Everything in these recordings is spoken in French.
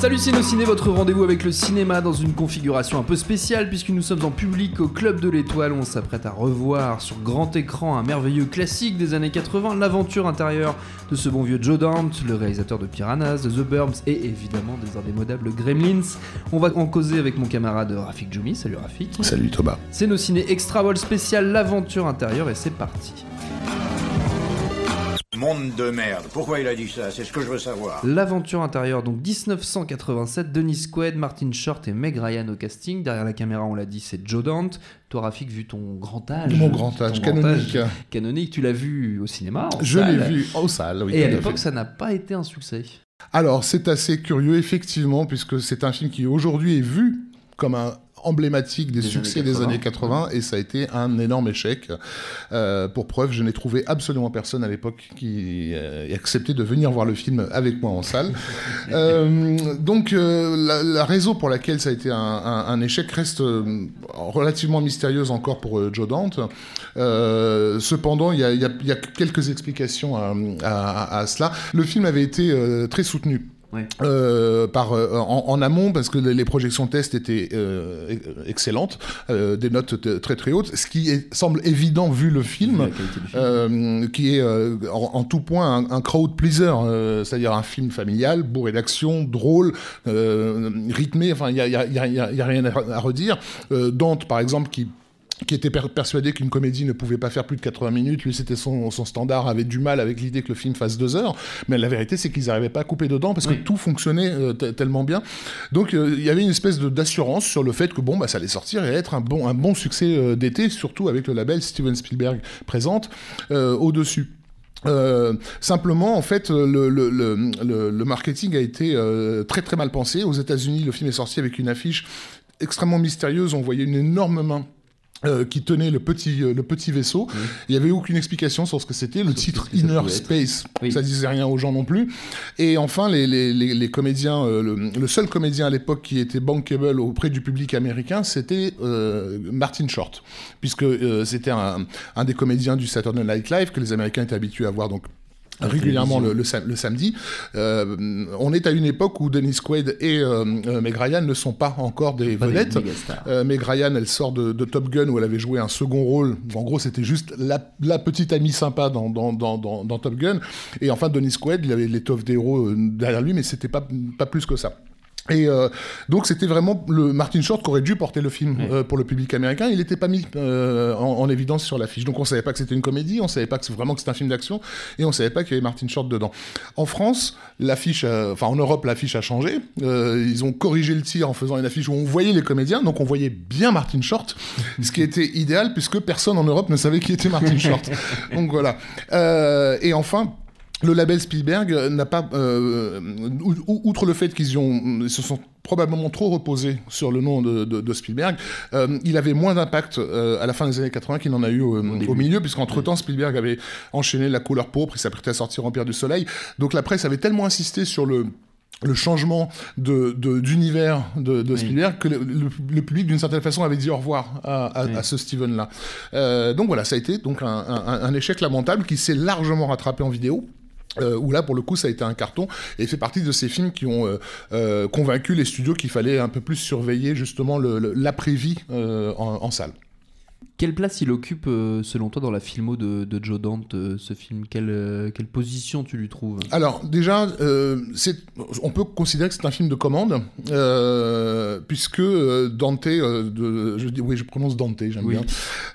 Salut Ciné, votre rendez-vous avec le cinéma dans une configuration un peu spéciale puisque nous sommes en public au Club de l'Étoile on s'apprête à revoir sur grand écran un merveilleux classique des années 80, l'aventure intérieure de ce bon vieux Joe Dante, le réalisateur de Piranhas, de The Burbs et évidemment des indémodables Gremlins. On va en causer avec mon camarade Rafik Djoumi. Salut Rafik. Salut Thomas. C'est nos ciné extra spécial l'aventure intérieure et c'est parti. Monde de merde. Pourquoi il a dit ça? C'est ce que je veux savoir. L'aventure intérieure, donc 1987, Denis Quaid, Martin Short et Meg Ryan au casting. Derrière la caméra, on l'a dit, c'est Joe Dante. Toi, Rafik, vu ton grand âge. Mon grand âge, canonique. âge canonique, tu l'as vu au cinéma. en Je l'ai vu en salle, oui. Et à l'époque, ça n'a pas été un succès. Alors, c'est assez curieux, effectivement, puisque c'est un film qui aujourd'hui est vu comme un emblématique des, Des succès années des 80. années 80 et ça a été un énorme échec. Euh, pour preuve, je n'ai trouvé absolument personne à l'époque qui euh, ait accepté de venir voir le film avec moi en salle. Euh, donc euh, la, la raison pour laquelle ça a été un, un- un échec reste relativement mystérieuse encore pour Joe Dante. Cependant, il y a, y y quelques explications à, à- à cela. Le film avait été très soutenu. Ouais. Euh, par euh, en, en amont parce que les projections test étaient euh, excellentes, des notes très très hautes, ce qui est- semble évident vu le film, qui est en, en tout point un, un crowd pleaser, c'est-à-dire un film familial, bourré d'action, drôle, rythmé, enfin il y a, il y a- y a- y rien à, redire. Dante par exemple qui qui était per- persuadé qu'une comédie ne pouvait pas faire plus de 80 minutes. Lui, c'était son, son standard, avait du mal avec l'idée que le film fasse deux heures. Mais la vérité, c'est qu'ils n'arrivaient pas à couper dedans parce Oui. que tout fonctionnait euh, te- tellement bien. Donc, euh, il y avait une espèce d'assurance sur le fait que bon, bah, ça allait sortir et être un bon, un bon succès euh, d'été, surtout avec le label Steven Spielberg présente au-dessus. Euh, simplement, en fait, le, le, le, le- le marketing a été euh, très très mal pensé. Aux États-Unis, le film est sorti avec une affiche extrêmement mystérieuse. On voyait une énorme main. Euh, qui tenait le petit, euh, le petit vaisseau. Il n'y avait aucune explication sur ce que c'était. Le Sur titre Inner. Space, Oui. ça disait rien aux gens non plus. Et enfin, les, les, les, les comédiens, euh, le, le seul comédien à l'époque qui était bankable auprès du public américain, c'était euh, Martin Short, puisque euh, c'était un, un des comédiens du Saturday Night Live que les Américains étaient habitués à voir donc régulièrement le, le, sam- le samedi. Euh, on est à une époque où Dennis Quaid et euh, euh, Meg Ryan ne sont pas encore des Pas vedettes. Euh, Meg Ryan, elle sort de, de Top Gun où elle avait joué un second rôle. En gros, c'était juste la, la petite amie sympa dans, dans, dans, dans, dans Top Gun. Et enfin, Dennis Quaid, il avait l'étoffe d'héros euh, derrière lui, mais c'était pas, pas plus que ça. Et euh, donc c'était vraiment le Martin Short qui aurait dû porter le film euh, pour le public américain. Il n'était pas mis euh, en, en évidence sur l'affiche. Donc on savait pas que c'était une comédie, on savait pas que c'est vraiment que c'était un film d'action, et on savait pas qu'il y avait Martin Short dedans. En France, l'affiche, enfin en Europe, l'affiche a changé. Euh, ils ont corrigé le tir en faisant une affiche où on voyait les comédiens, donc on voyait bien Martin Short, ce qui était idéal puisque personne en Europe ne savait qui était Martin Short. donc voilà. Euh, et enfin. Le label Spielberg n'a pas, euh, ou- ou- outre le fait qu'ils ont, ils se sont probablement trop reposés sur le nom de, de- de Spielberg, euh, il avait moins d'impact euh, à la fin des années 80 qu'il n'en a eu au, au milieu, puisqu'entre temps Spielberg avait enchaîné La couleur pourpre, il s'apprêtait à sortir Empire du Soleil, donc la presse avait tellement insisté sur le le changement de de- d'univers de, Spielberg que le, le- le public d'une certaine façon avait dit au revoir à, à- Oui. à ce Steven là. Euh, donc voilà, ça a été donc un, un- un échec lamentable qui s'est largement rattrapé en vidéo. Euh, où là pour le coup ça a été un carton et fait partie de ces films qui ont euh, euh, convaincu les studios qu'il fallait un peu plus surveiller justement l'après-vie euh, en salle. Quelle place il occupe, euh, selon toi, dans la filmo de, de Joe Dante, euh, ce film? Quelle, euh, quelle position tu lui trouves? Alors déjà, euh, c'est- on peut considérer que c'est un film de commande, euh, puisque Dante, euh, de, je dis, oui, je prononce Dante, j'aime Oui. bien.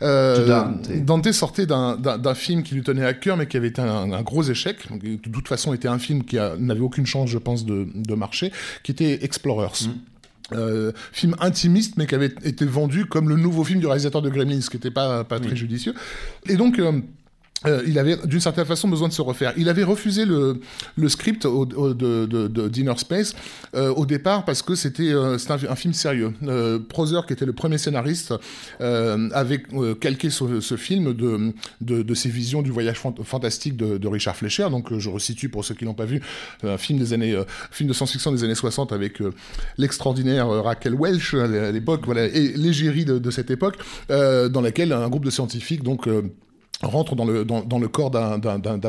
Euh, Dante. Dante sortait d'un- film qui lui tenait à cœur, mais qui avait été un, un gros échec. Donc, De toute façon, était un film qui n'avait aucune chance, je pense, de, de marcher, qui était Explorers. Euh, film intimiste, mais qui avait été vendu comme le nouveau film du réalisateur de Gremlins, ce qui n'était pas, pas très judicieux. Et donc, euh, euh, il avait d'une certaine façon besoin de se refaire. Il avait refusé le, le script au- au- de, de, Dinner Space euh, au départ parce que c'était euh, un, un film sérieux. Euh, Proser, qui était le premier scénariste, euh, avait calqué ce, ce film de, de, ses visions du voyage fant- fantastique de, Richard Fleischer. Donc je resitue pour ceux qui l'ont pas vu, un film des années, film de science-fiction des années 60 avec l'extraordinaire Raquel Welch à l'époque, voilà, et l'égérie de, cette époque, dans laquelle un groupe de scientifiques donc rentre dans le, dans, dans le corps d'un-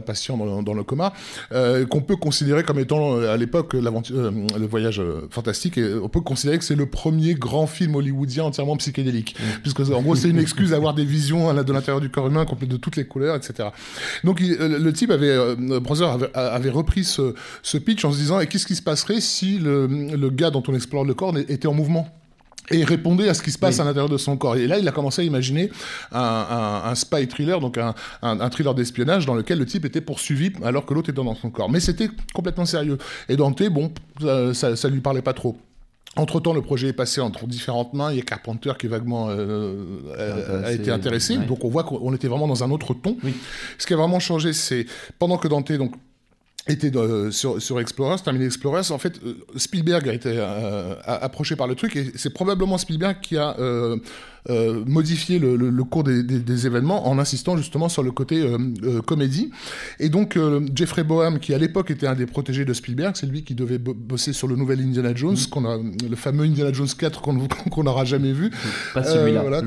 patient dans le, dans le coma, euh, qu'on peut considérer comme étant euh, à l'époque euh, le voyage fantastique, et on peut considérer que c'est le premier grand film hollywoodien entièrement psychédélique, puisque en gros c'est une excuse à avoir des visions de l'intérieur du corps humain complètes de toutes les couleurs, etc. Donc il- le type avait, euh, Brother avait, avait repris ce, ce pitch en se disant et qu'est-ce qui se passerait si le, le gars dont on explore le corps était en mouvement? Et répondait à ce qui se passe Oui. à l'intérieur de son corps. Et là, il a commencé à imaginer un, un- un spy thriller, donc un, un- thriller d'espionnage dans lequel le type était poursuivi alors que l'autre était dans son corps. Mais c'était complètement sérieux. Et Dante, bon, ça, ça, lui parlait pas trop. Entre-temps, le projet est passé entre différentes mains. Il y a Carpenter qui vaguement euh, euh, a été intéressé. ouais. Donc on voit qu'on était vraiment dans un autre ton. Oui. Ce qui a vraiment changé, c'est pendant que Dante donc était euh, sur, sur Explorers, terminé Explorers, en fait, euh, Spielberg a été euh, approché par le truc et c'est probablement Spielberg qui a euh, euh, modifié le, le- le cours des, des- des événements en insistant justement sur le côté euh, comédie. Et donc euh, Jeffrey Boham, qui à l'époque était un des protégés de Spielberg, c'est lui qui devait bo- bosser sur le nouvel Indiana Jones, qu'on a, le fameux Indiana Jones 4 qu'on qu'on n'aura jamais vu. Pas celui-là, voilà,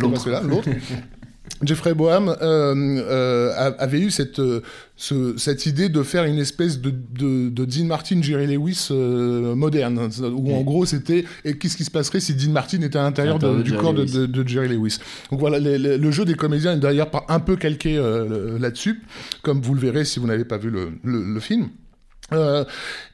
Jeffrey Boham euh, euh, avait eu cette, euh, ce- cette idée de faire une espèce de, de, de Dean Martin, Jerry Lewis euh, moderne, où en gros c'était et qu'est-ce qui se passerait si Dean Martin était à l'intérieur de- du Jerry corps de, Jerry Lewis. Donc voilà, le, jeu des comédiens est d'ailleurs un peu calqué là-dessus, comme vous le verrez si vous n'avez pas vu le, le- le film. Euh,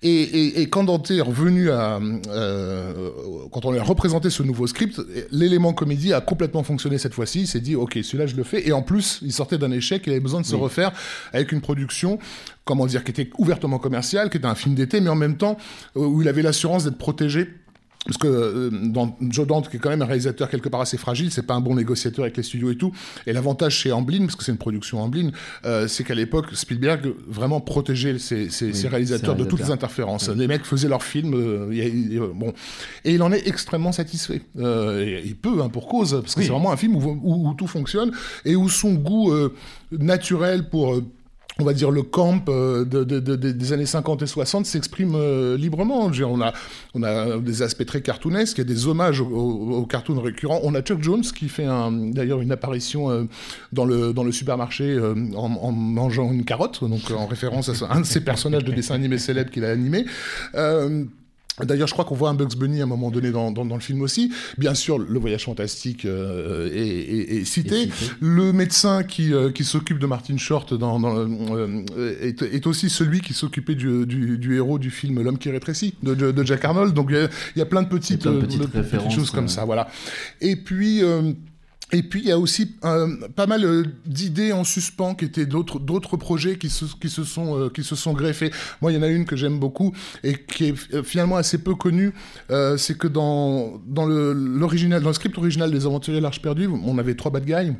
et, et- et quand Dante est revenu à, euh, quand on lui a représenté ce nouveau script, l'élément comédie a complètement fonctionné cette fois-ci. Il s'est dit, ok, celui-là je le fais. Et en plus, il sortait d'un échec, il avait besoin de se refaire avec une production, comment dire, qui était ouvertement commerciale, qui était un film d'été, mais en même temps euh, où il avait l'assurance d'être protégé. Parce que euh, dans Joe Dante, qui est quand même un réalisateur quelque part assez fragile, c'est pas un bon négociateur avec les studios et tout. Et l'avantage chez Amblin, parce que c'est une production Amblin, euh, c'est qu'à l'époque, Spielberg vraiment protégeait ses, ses- ses réalisateurs de toutes les interférences. Les mecs faisaient leurs films, euh, y a- bon, et il en est extrêmement satisfait. Euh, et il peut, hein, pour cause, parce que Oui. c'est vraiment un film où, où- où tout fonctionne et où son goût euh, naturel pour euh, on va dire le camp euh, de, de- de- de- des années 50 et 60 s'exprime euh, librement. On, a, des aspects très cartoonesques, il y a des hommages aux, cartoons récurrents. On a Chuck Jones qui fait d'ailleurs une apparition euh, dans, le, supermarché en, mangeant une carotte, donc en référence à un de ses personnages de dessin animé célèbre qu'il a animé. D'ailleurs, je crois qu'on voit un Bugs Bunny à un moment donné dans, dans, dans le film aussi. Bien sûr, le voyage fantastique euh, est, est- est cité. Est cité. Le médecin qui, euh, qui s'occupe de Martin Short dans, euh, est, aussi celui qui s'occupait du, du, du héros du film L'homme qui rétrécit de, de- de Jack Arnold. Donc il y a, il y a plein de petites, plein de petites choses comme ça. Voilà. Et puis. Et puis il y a aussi euh, pas mal euh, d'idées en suspens qui étaient d'autres d'autres projets qui se qui se sont euh, qui se sont greffés. Moi, il y en a une que j'aime beaucoup et qui est euh, finalement assez peu connue. Euh, c'est que dans dans le l'original dans le script original des Aventuriers de l'Arche perdue, on avait trois bad guys.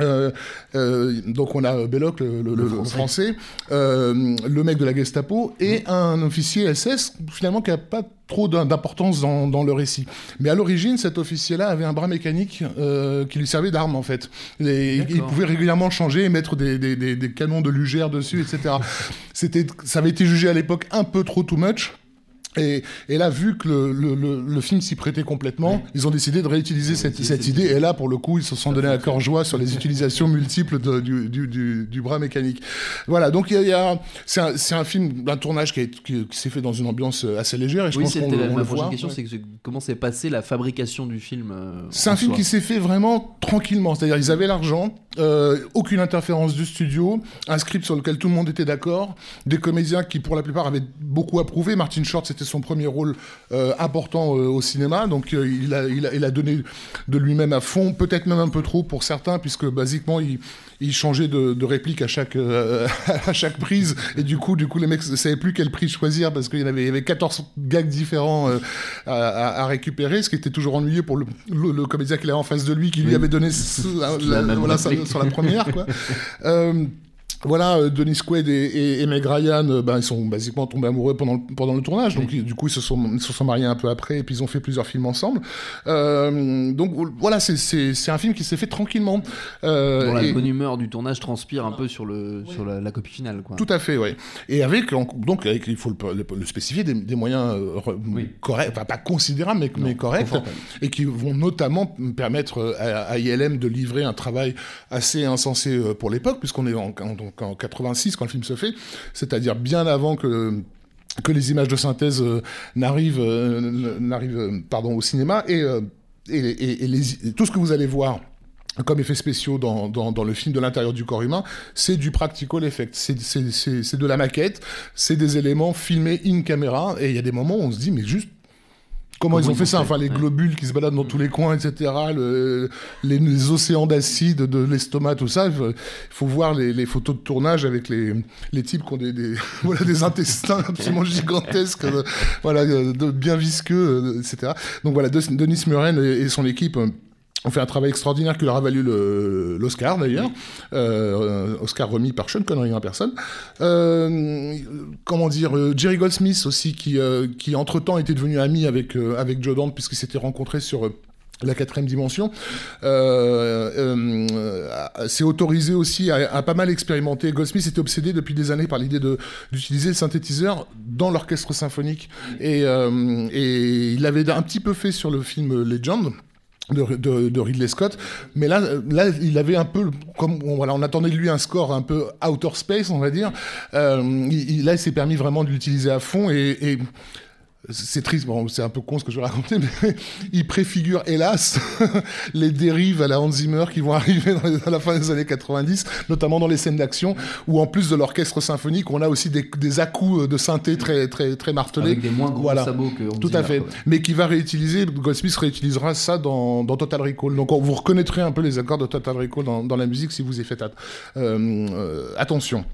Euh, euh, donc on a Belloc, le, le- le- français. français, euh, le mec de la Gestapo et un officier SS finalement qui a pas trop d'im- d'importance dans, dans le récit. Mais à l'origine, cet officier-là avait un bras mécanique euh, qui lui servait d'arme en fait. Et il pouvait régulièrement changer et mettre des, des- des- des canons de lugère dessus, etc. C'était, ça avait été jugé à l'époque un peu trop too much. Et, et, là, vu que le, le, le, film s'y prêtait complètement, ils ont décidé de réutiliser cette, cette idée. Et là, pour le coup, ils se sont donné à cœur joie sur les utilisations multiples de, du, du, du, du, bras mécanique. Voilà, donc il y a, c'est un, un, film d'un tournage qui, qui, qui s'est fait dans une ambiance assez légère. Et je pense c'était ma prochaine question, c'est comment s'est passée la fabrication du film euh, C'est un film qui s'est fait vraiment tranquillement. C'est-à-dire, ils avaient l'argent, euh, aucune interférence du studio, un script sur lequel tout le monde était d'accord, des comédiens qui, pour la plupart, avaient beaucoup approuvé. Martin Short, c'était son premier rôle euh, important euh, au cinéma, donc euh, il a, il, a, il, a, donné de lui-même à fond, peut-être même un peu trop pour certains, puisque basiquement il, il changeait de, de, réplique à chaque, à chaque prise, et du coup, du coup les mecs ne savaient plus quelle prise choisir, parce qu'il y, avait, il y avait 14 gags différents à, à, récupérer, ce qui était toujours ennuyeux pour le, le, le comédien qui avait en face de lui, qui lui avait donné la, la, voilà, sur la première. Quoi. voilà, euh, Denis Quaid et, et, et, Meg Ryan, euh, ben, ils sont basiquement tombés amoureux pendant le, pendant le tournage. Donc, oui. du coup, ils se, sont, ils se sont mariés un peu après et puis ils ont fait plusieurs films ensemble. Euh, donc, voilà, c'est un film qui s'est fait tranquillement. Euh, bon, la et... bonne humeur du tournage transpire un peu sur, le, oui. sur la, la, copie finale. Quoi. Tout à fait, oui. Et avec, donc, avec, il faut le, le, le spécifier, des, des moyens euh, oui. corrects, enfin pas considérables, mais, non, mais corrects, et qui vont notamment permettre à, à, ILM de livrer un travail assez insensé pour l'époque, puisqu'on est en, en en 86 quand le film se fait, c'est-à-dire bien avant que que les images de synthèse euh, n'arrivent euh, n'arrivent euh, pardon au cinéma et, et, et, tout ce que vous allez voir comme effets spéciaux dans, dans, dans, le film de l'intérieur du corps humain, c'est du practical effect, c'est de la maquette, c'est des éléments filmés in camera, et il y a des moments où on se dit, mais juste Comment, Comment ils ont fait ça fait, Enfin, les globules qui se baladent dans tous les coins, etc. Le, les, les, océans d'acide de l'estomac, tout ça. Il faut voir les, les, photos de tournage avec les, les types qui ont des, des voilà, des intestins absolument gigantesques, euh, voilà, de, bien visqueux, euh, etc. Donc voilà, Denis Muren et, et son équipe on fait un travail extraordinaire qui leur a valu l'Oscar d'ailleurs, oui. euh, Oscar remis par Sean Connery en personne. Euh, comment dire, euh, Jerry Goldsmith aussi qui, euh, qui entre temps était devenu ami avec avec Joe Dante puisqu'ils s'étaient rencontrés sur la quatrième dimension, euh, euh, c'est autorisé aussi à, à, pas mal expérimenter. Goldsmith était obsédé depuis des années par l'idée d'utiliser le synthétiseur dans l'orchestre symphonique. Et, euh, et il l'avait un petit peu fait sur le film Legend. De, Ridley Scott, mais là, là, il avait un peu, comme on, voilà, on attendait de lui un score un peu outer space, on va dire. Euh, il, là, il s'est permis vraiment de l'utiliser à fond et c'est triste, bon, c'est un peu con ce que je vais raconter, mais il préfigure, hélas, les dérives à la Hans Zimmer qui vont arriver dans les, à la fin des années 90, notamment dans les scènes d'action, où en plus de l'orchestre symphonique, on a aussi des, des à-coups de synthé très, très, très martelés. Avec des moins gros voilà. sabots que Hans Tout à fait. Mais qui va réutiliser, Goldsmith réutilisera ça dans, dans Total Recall. Donc vous reconnaîtrez un peu les accords de Total Recall dans, dans la musique si vous y faites at euh, euh, attention.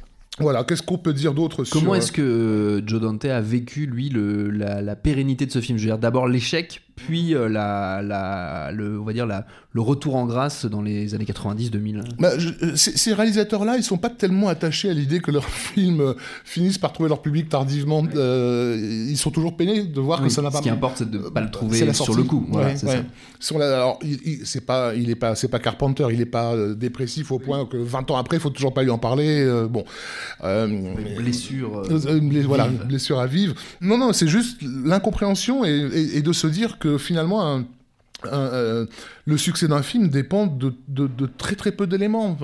Voilà, qu'est-ce qu'on peut dire d'autre sur... Comment est-ce que euh, Joe Dante a vécu, lui, le, la, la, pérennité de ce film? Je veux dire, d'abord l'échec, puis euh, la, la, le, on va dire la, le retour en grâce dans les années 90-2000 bah, Ces réalisateurs-là, ils sont pas tellement attachés à l'idée que leurs films euh, finissent par trouver leur public tardivement. Euh, ils sont toujours peinés de voir oui, que ça n'a pas... Ce qui importe, c'est de ne pas le trouver sur le coup. Voilà, ouais, alors, il, c'est pas, il est pas, c'est pas Carpenter, il est pas euh, dépressif au point que 20 ans après, il faut toujours pas lui en parler. Euh, bon. blessure. Voilà, blessure à vivre. Non, non, c'est juste l'incompréhension et, et, et, de se dire que finalement, un, euh, le succès d'un film dépend de, de, de, très très peu d'éléments.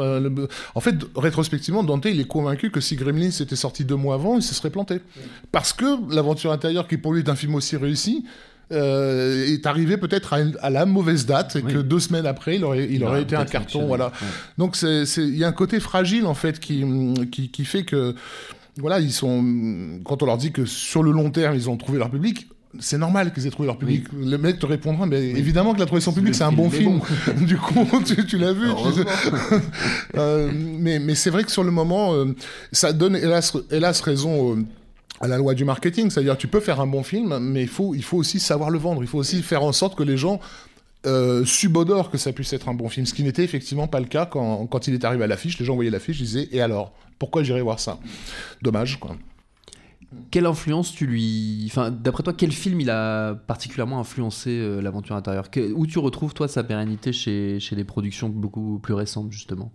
En fait, rétrospectivement, Dante il est convaincu que si Gremlins était sorti deux mois avant, il se serait planté. Parce que l'aventure intérieure, qui pour lui est un film aussi réussi, euh, est arrivé peut-être à, à, la mauvaise date et oui. que deux semaines après, il aurait, il aurait été un carton. Voilà. Ouais. Donc il y a un côté fragile en fait qui, qui, qui fait que voilà, ils sont quand on leur dit que sur le long terme ils ont trouvé leur public, c'est normal qu'ils aient trouvé leur public. Oui. Le mec te répondra, mais oui. évidemment qu'il a trouvé son public, c'est un bon film. Bon. du coup, tu, tu l'as vu. Tu... euh, mais mais c'est vrai que sur le moment, euh, ça donne hélas, hélas raison. Euh, à la loi du marketing, c'est-à-dire tu peux faire un bon film, mais il faut, il faut aussi savoir le vendre, il faut aussi faire en sorte que les gens euh, subodore que ça puisse être un bon film, ce qui n'était effectivement pas le cas quand, quand il est arrivé à l'affiche. Les gens voyaient l'affiche, ils disaient Et alors? Pourquoi j'irai voir ça? Dommage, quoi. Quelle influence tu lui. Enfin, d'après toi, quel film il a particulièrement influencé euh, l'aventure intérieure? Que... Où tu retrouves, toi, sa pérennité chez, chez des productions beaucoup plus récentes, justement?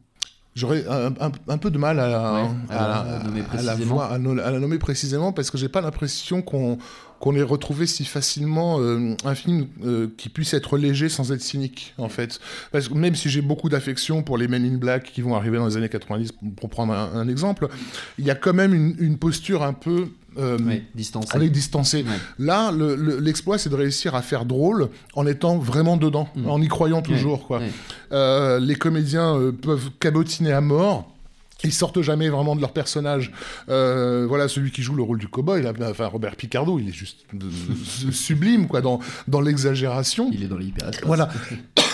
J'aurais un, un- un peu de mal à, Ouais, à, à la nommer à la voir- nommer précisément parce que j'ai pas l'impression qu'on qu'on ait retrouvé si facilement euh, un film euh, qui puisse être léger sans être cynique en fait. Parce que même si j'ai beaucoup d'affection pour les Men in Black qui vont arriver dans les années 90 pour prendre un, un exemple, il y a quand même une, une posture un peu euh, Ouais, distancé. avec distancé. Ouais. Là, le- le- l'exploit, c'est de réussir à faire drôle en étant vraiment dedans, Mm. en y croyant toujours. Quoi. Euh, les comédiens euh, peuvent cabotiner à mort. Ils sortent jamais vraiment de leur personnage. Euh, voilà, celui qui joue le rôle du cowboy, là, enfin Robert Picardo, il est juste sublime quoi dans dans l'exagération. Il est dans l'hyperespace. Voilà.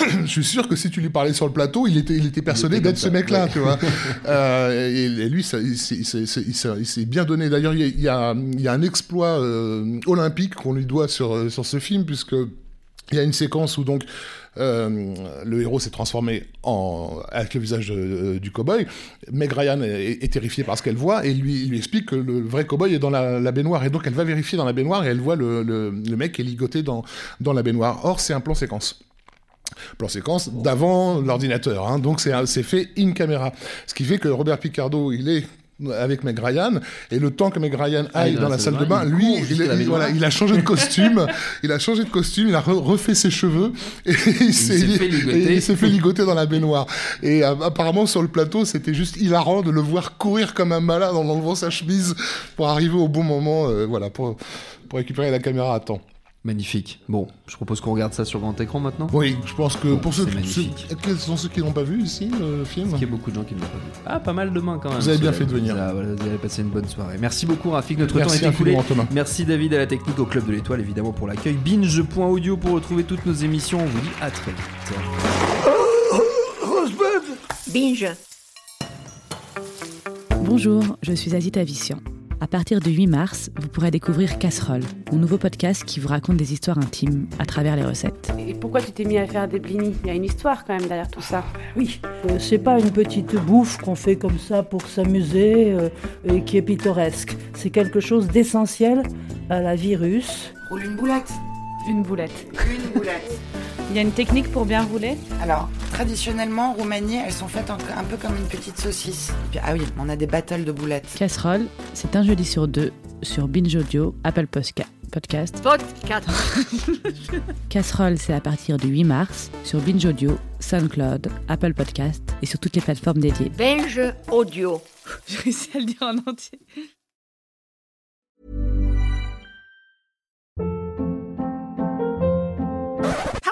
Je suis sûr que si tu lui parlais sur le plateau, il était, il était persuadé d'être ce mec-là, ouais. tu vois. Euh, et, et lui, ça, il s'est- bien donné. D'ailleurs, il y a- il y, un exploit euh, olympique qu'on lui doit sur, sur ce film, puisque il y a une séquence où donc euh, le héros s'est transformé en avec le visage de- du cowboy. Meg Ryan est, est terrifiée par ce qu'elle voit et lui lui explique que le vrai cowboy est dans la, la baignoire et donc elle va vérifier dans la baignoire et elle voit le, le, le mec qui est ligoté dans, dans la baignoire. Or c'est un plan séquence plan séquence d'avant l'ordinateur. hein. donc c'est fait in camera. Ce qui fait que Robert Picardo, il est avec Meg Ryan et le temps que Meg Ryan aille dans la salle de bain, il lui, il, voilà, il a changé de costume, il a changé de costume, il a re- refait ses cheveux et il s'est s'est fait ligoter. et il s'est fait ligoter dans la baignoire. Et euh, apparemment sur le plateau, c'était juste hilarant de le voir courir comme un malade en enlevant sa chemise pour arriver au bon moment, euh, voilà, pour pour récupérer la caméra à temps. Magnifique. Bon, je propose qu'on regarde ça sur grand écran maintenant. Oui, je pense que Bon, pour ceux, quels sont ceux qui n'ont pas vu ici le film Parce qu'il y a beaucoup de gens qui ne l'ont pas vu. Ah, pas mal de mains quand même. Vous avez bien fait de venir. Vous avez, voilà, vous avez passé une bonne soirée. Merci beaucoup, Rafik. Notre Merci temps est écoulé. Merci David à la technique au Club de l'Étoile, évidemment, pour l'accueil. Binge.audio pour retrouver toutes nos émissions. On vous dit à très vite. Binge. Bonjour, je suis Azita Vissian. À partir du 8 mars, vous pourrez découvrir Casserole, mon nouveau podcast qui vous raconte des histoires intimes à travers les recettes. Et pourquoi tu t'es mis à faire des blinis? Il y a une histoire quand même derrière tout ça. Oui, euh, c'est pas une petite bouffe qu'on fait comme ça pour s'amuser euh, et qui est pittoresque. C'est quelque chose d'essentiel à la vie russe. Roule une boulette. Une boulette. Une boulette. Il y a une technique pour bien rouler Alors, traditionnellement, en Roumanie, elles sont faites un peu comme une petite saucisse. Et puis, ah oui, on a des battles de boulettes. Casserole, c'est un jeudi sur deux sur Binge Audio, Apple Posca- Podcast. Podcast. Casserole, c'est à partir du 8 mars sur Binge Audio, SoundCloud, Apple Podcast et sur toutes les plateformes dédiées. Binge audio. J'ai réussi à le dire en entier.